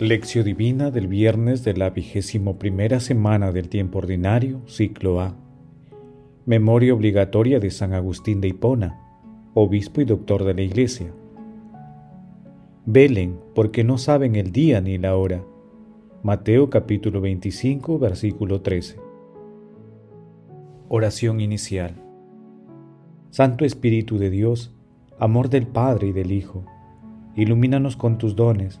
Lección Divina del viernes de la vigésimo primera semana del tiempo ordinario, ciclo A. Memoria obligatoria de San Agustín de Hipona, obispo y doctor de la Iglesia. Velen, porque no saben el día ni la hora. Mateo capítulo 25, versículo 13. Oración inicial. Santo Espíritu de Dios, amor del Padre y del Hijo, ilumínanos con tus dones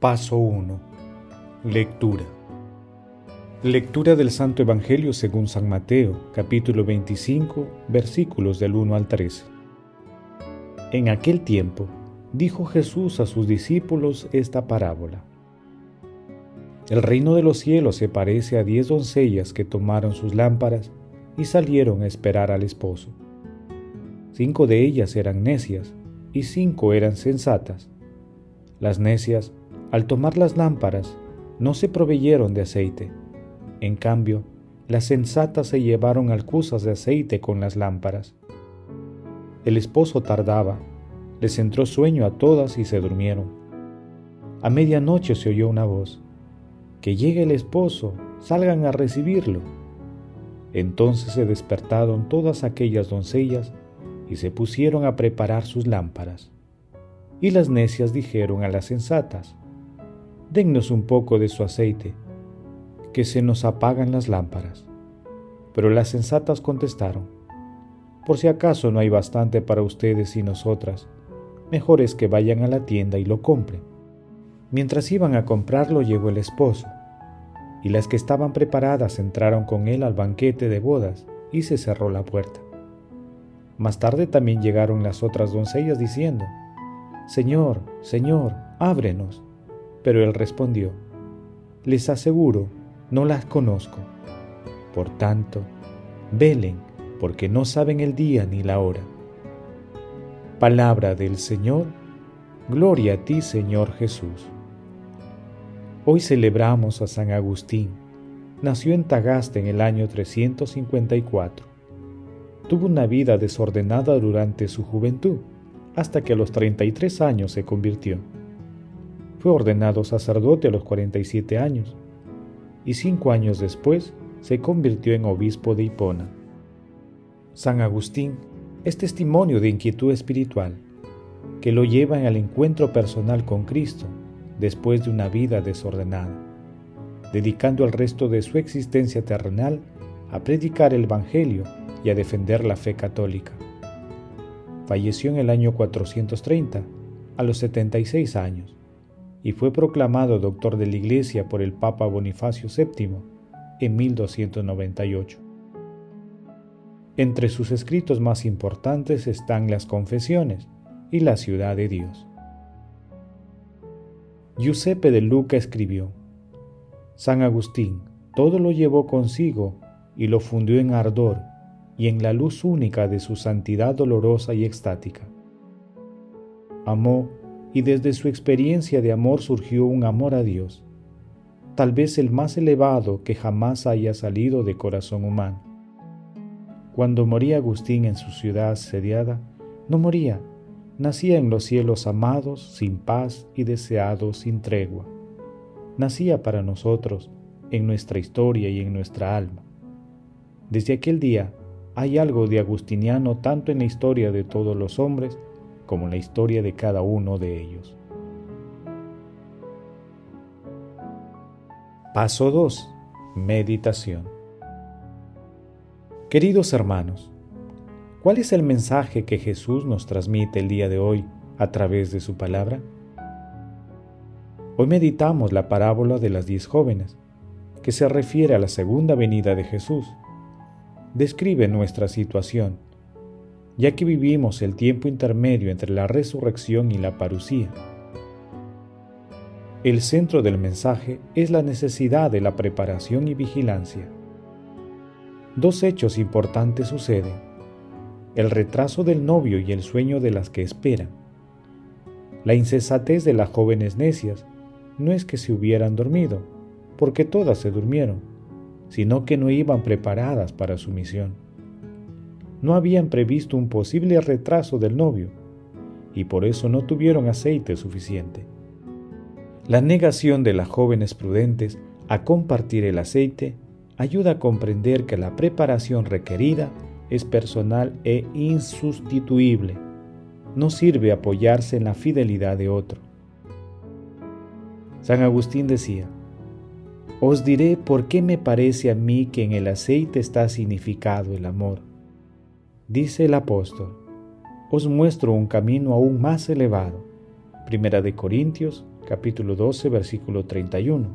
Paso 1. Lectura. Lectura del Santo Evangelio según San Mateo, capítulo 25, versículos del 1 al 13. En aquel tiempo, dijo Jesús a sus discípulos esta parábola. El reino de los cielos se parece a diez doncellas que tomaron sus lámparas y salieron a esperar al esposo. Cinco de ellas eran necias y cinco eran sensatas. Las necias al tomar las lámparas, no se proveyeron de aceite. En cambio, las sensatas se llevaron alcusas de aceite con las lámparas. El esposo tardaba, les entró sueño a todas y se durmieron. A medianoche se oyó una voz, que llegue el esposo, salgan a recibirlo. Entonces se despertaron todas aquellas doncellas y se pusieron a preparar sus lámparas. Y las necias dijeron a las sensatas, dennos un poco de su aceite, que se nos apagan las lámparas. Pero las sensatas contestaron, por si acaso no hay bastante para ustedes y nosotras, mejor es que vayan a la tienda y lo compren. Mientras iban a comprarlo llegó el esposo, y las que estaban preparadas entraron con él al banquete de bodas y se cerró la puerta. Más tarde también llegaron las otras doncellas diciendo, Señor, Señor, ábrenos. Pero él respondió, les aseguro, no las conozco. Por tanto, velen, porque no saben el día ni la hora. Palabra del Señor, gloria a ti Señor Jesús. Hoy celebramos a San Agustín. Nació en Tagaste en el año 354. Tuvo una vida desordenada durante su juventud, hasta que a los 33 años se convirtió. Fue ordenado sacerdote a los 47 años y cinco años después se convirtió en obispo de Hipona. San Agustín es testimonio de inquietud espiritual que lo lleva al encuentro personal con Cristo después de una vida desordenada, dedicando el resto de su existencia terrenal a predicar el Evangelio y a defender la fe católica. Falleció en el año 430, a los 76 años y fue proclamado doctor de la Iglesia por el Papa Bonifacio VII en 1298. Entre sus escritos más importantes están las Confesiones y la Ciudad de Dios. Giuseppe de Luca escribió, San Agustín todo lo llevó consigo y lo fundió en ardor y en la luz única de su santidad dolorosa y extática. Amó y desde su experiencia de amor surgió un amor a Dios, tal vez el más elevado que jamás haya salido de corazón humano. Cuando moría Agustín en su ciudad asediada, no moría, nacía en los cielos amados, sin paz y deseado sin tregua. Nacía para nosotros, en nuestra historia y en nuestra alma. Desde aquel día hay algo de agustiniano tanto en la historia de todos los hombres como la historia de cada uno de ellos. Paso 2. Meditación. Queridos hermanos, ¿cuál es el mensaje que Jesús nos transmite el día de hoy a través de su palabra? Hoy meditamos la parábola de las diez jóvenes, que se refiere a la segunda venida de Jesús. Describe nuestra situación ya que vivimos el tiempo intermedio entre la resurrección y la parucía. el centro del mensaje es la necesidad de la preparación y vigilancia. Dos hechos importantes suceden. El retraso del novio y el sueño de las que esperan. La insensatez de las jóvenes necias no es que se hubieran dormido, porque todas se durmieron, sino que no iban preparadas para su misión. No habían previsto un posible retraso del novio, y por eso no tuvieron aceite suficiente. La negación de las jóvenes prudentes a compartir el aceite ayuda a comprender que la preparación requerida es personal e insustituible. No sirve apoyarse en la fidelidad de otro. San Agustín decía, Os diré por qué me parece a mí que en el aceite está significado el amor. Dice el apóstol, Os muestro un camino aún más elevado. Primera de Corintios capítulo 12, versículo 31.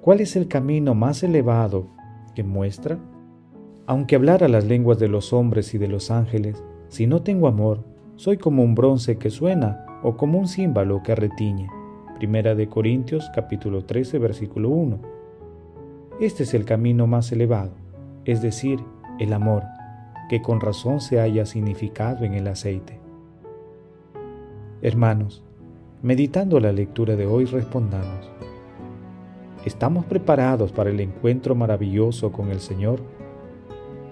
¿Cuál es el camino más elevado que muestra? Aunque hablara las lenguas de los hombres y de los ángeles, si no tengo amor, soy como un bronce que suena o como un címbalo que retiñe. Primera de Corintios capítulo 13 versículo 1. Este es el camino más elevado, es decir, el amor, que con razón se haya significado en el aceite. Hermanos, Meditando la lectura de hoy respondamos, ¿estamos preparados para el encuentro maravilloso con el Señor?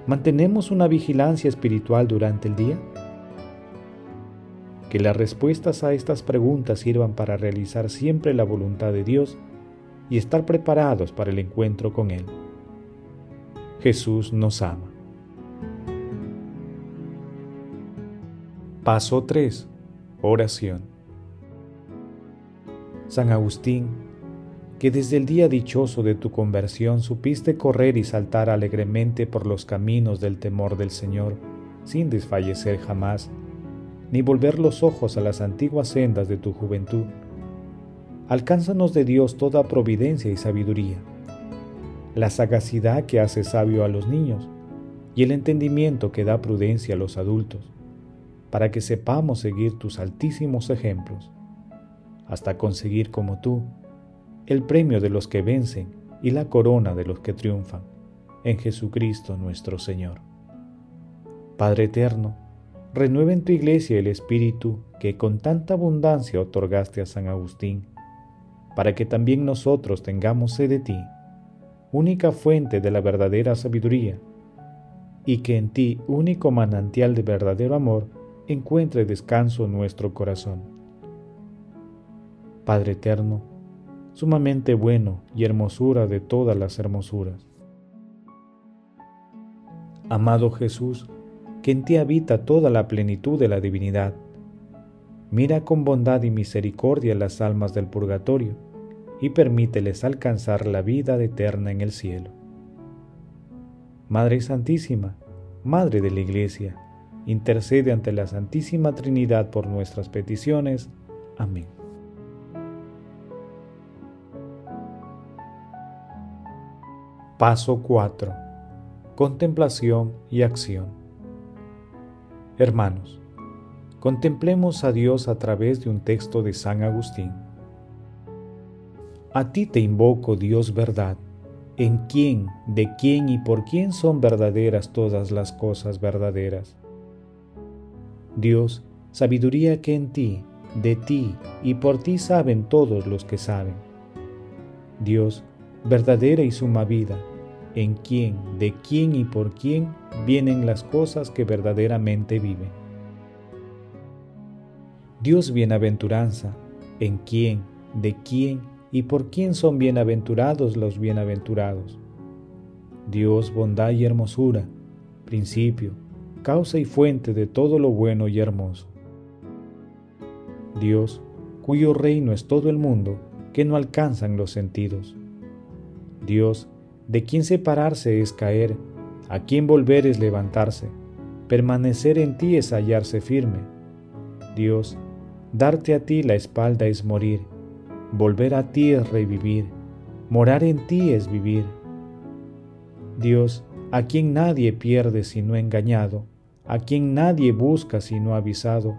¿Mantenemos una vigilancia espiritual durante el día? Que las respuestas a estas preguntas sirvan para realizar siempre la voluntad de Dios y estar preparados para el encuentro con Él. Jesús nos ama. Paso 3. Oración. San Agustín, que desde el día dichoso de tu conversión supiste correr y saltar alegremente por los caminos del temor del Señor, sin desfallecer jamás, ni volver los ojos a las antiguas sendas de tu juventud. Alcánzanos de Dios toda providencia y sabiduría, la sagacidad que hace sabio a los niños y el entendimiento que da prudencia a los adultos, para que sepamos seguir tus altísimos ejemplos hasta conseguir como tú el premio de los que vencen y la corona de los que triunfan, en Jesucristo nuestro Señor. Padre eterno, renueva en tu iglesia el espíritu que con tanta abundancia otorgaste a San Agustín, para que también nosotros tengamos sed de ti, única fuente de la verdadera sabiduría, y que en ti, único manantial de verdadero amor, encuentre descanso nuestro corazón Padre eterno, sumamente bueno y hermosura de todas las hermosuras. Amado Jesús, que en ti habita toda la plenitud de la divinidad, mira con bondad y misericordia las almas del purgatorio y permíteles alcanzar la vida eterna en el cielo. Madre Santísima, Madre de la Iglesia, intercede ante la Santísima Trinidad por nuestras peticiones. Amén. Paso 4. Contemplación y acción. Hermanos, contemplemos a Dios a través de un texto de San Agustín. A ti te invoco, Dios verdad, en quién, de quién y por quién son verdaderas todas las cosas verdaderas. Dios, sabiduría que en ti, de ti y por ti saben todos los que saben. Dios, verdadera y suma vida, en quién, de quién y por quién vienen las cosas que verdaderamente viven. Dios bienaventuranza, en quién, de quién y por quién son bienaventurados los bienaventurados. Dios bondad y hermosura, principio, causa y fuente de todo lo bueno y hermoso. Dios, cuyo reino es todo el mundo, que no alcanzan los sentidos. Dios, de quien separarse es caer, a quien volver es levantarse. Permanecer en ti es hallarse firme. Dios, darte a ti la espalda es morir. Volver a ti es revivir. Morar en ti es vivir. Dios, a quien nadie pierde sino engañado, a quien nadie busca sino avisado,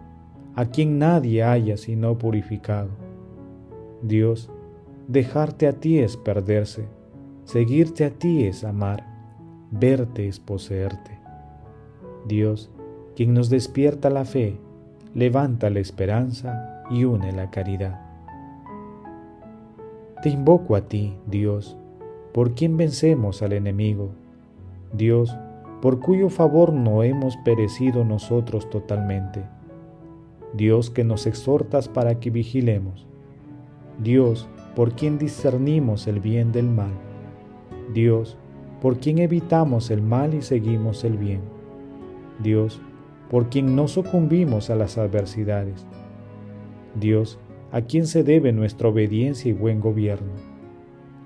a quien nadie halla sino purificado. Dios, dejarte a ti es perderse, seguirte a ti es amar, verte es poseerte. Dios, quien nos despierta la fe, levanta la esperanza y une la caridad. Te invoco a ti, Dios, por quien vencemos al enemigo, Dios, por cuyo favor no hemos perecido nosotros totalmente. Dios que nos exhortas para que vigilemos. Dios, por quien discernimos el bien del mal. Dios, por quien evitamos el mal y seguimos el bien. Dios, por quien no sucumbimos a las adversidades. Dios, a quien se debe nuestra obediencia y buen gobierno.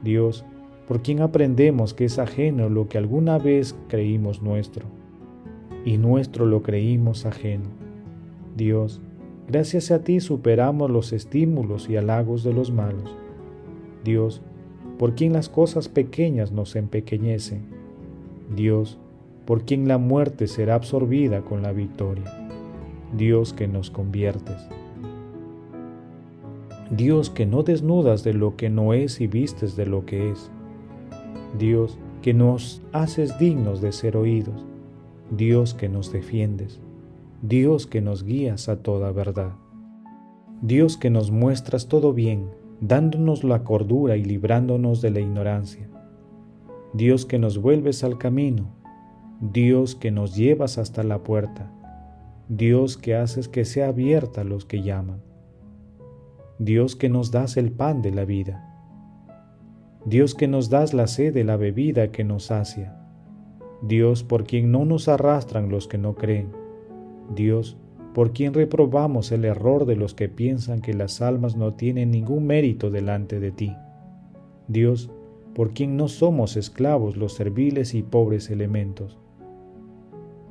Dios, por quien aprendemos que es ajeno lo que alguna vez creímos nuestro, y nuestro lo creímos ajeno. Dios, gracias a ti superamos los estímulos y halagos de los malos. Dios, por quien las cosas pequeñas nos empequeñecen. Dios, por quien la muerte será absorbida con la victoria. Dios que nos conviertes. Dios que no desnudas de lo que no es y vistes de lo que es. Dios que nos haces dignos de ser oídos. Dios que nos defiendes. Dios que nos guías a toda verdad. Dios que nos muestras todo bien, dándonos la cordura y librándonos de la ignorancia. Dios que nos vuelves al camino. Dios que nos llevas hasta la puerta. Dios que haces que sea abierta a los que llaman. Dios que nos das el pan de la vida. Dios que nos das la sed de la bebida que nos sacia. Dios por quien no nos arrastran los que no creen. Dios por quien reprobamos el error de los que piensan que las almas no tienen ningún mérito delante de ti. Dios por quien no somos esclavos los serviles y pobres elementos.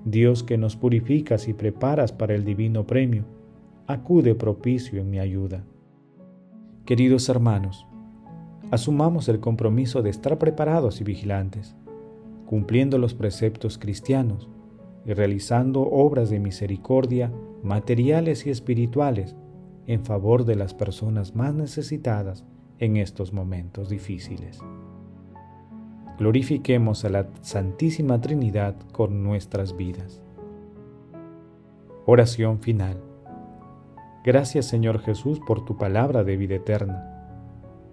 Dios que nos purificas y preparas para el divino premio, acude propicio en mi ayuda. Queridos hermanos, asumamos el compromiso de estar preparados y vigilantes, cumpliendo los preceptos cristianos y realizando obras de misericordia materiales y espirituales en favor de las personas más necesitadas en estos momentos difíciles. Glorifiquemos a la Santísima Trinidad con nuestras vidas. Oración final. Gracias Señor Jesús por tu palabra de vida eterna.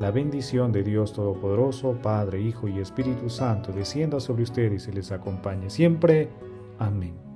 La bendición de Dios Todopoderoso, Padre, Hijo y Espíritu Santo, descienda sobre ustedes y les acompañe siempre. Amén.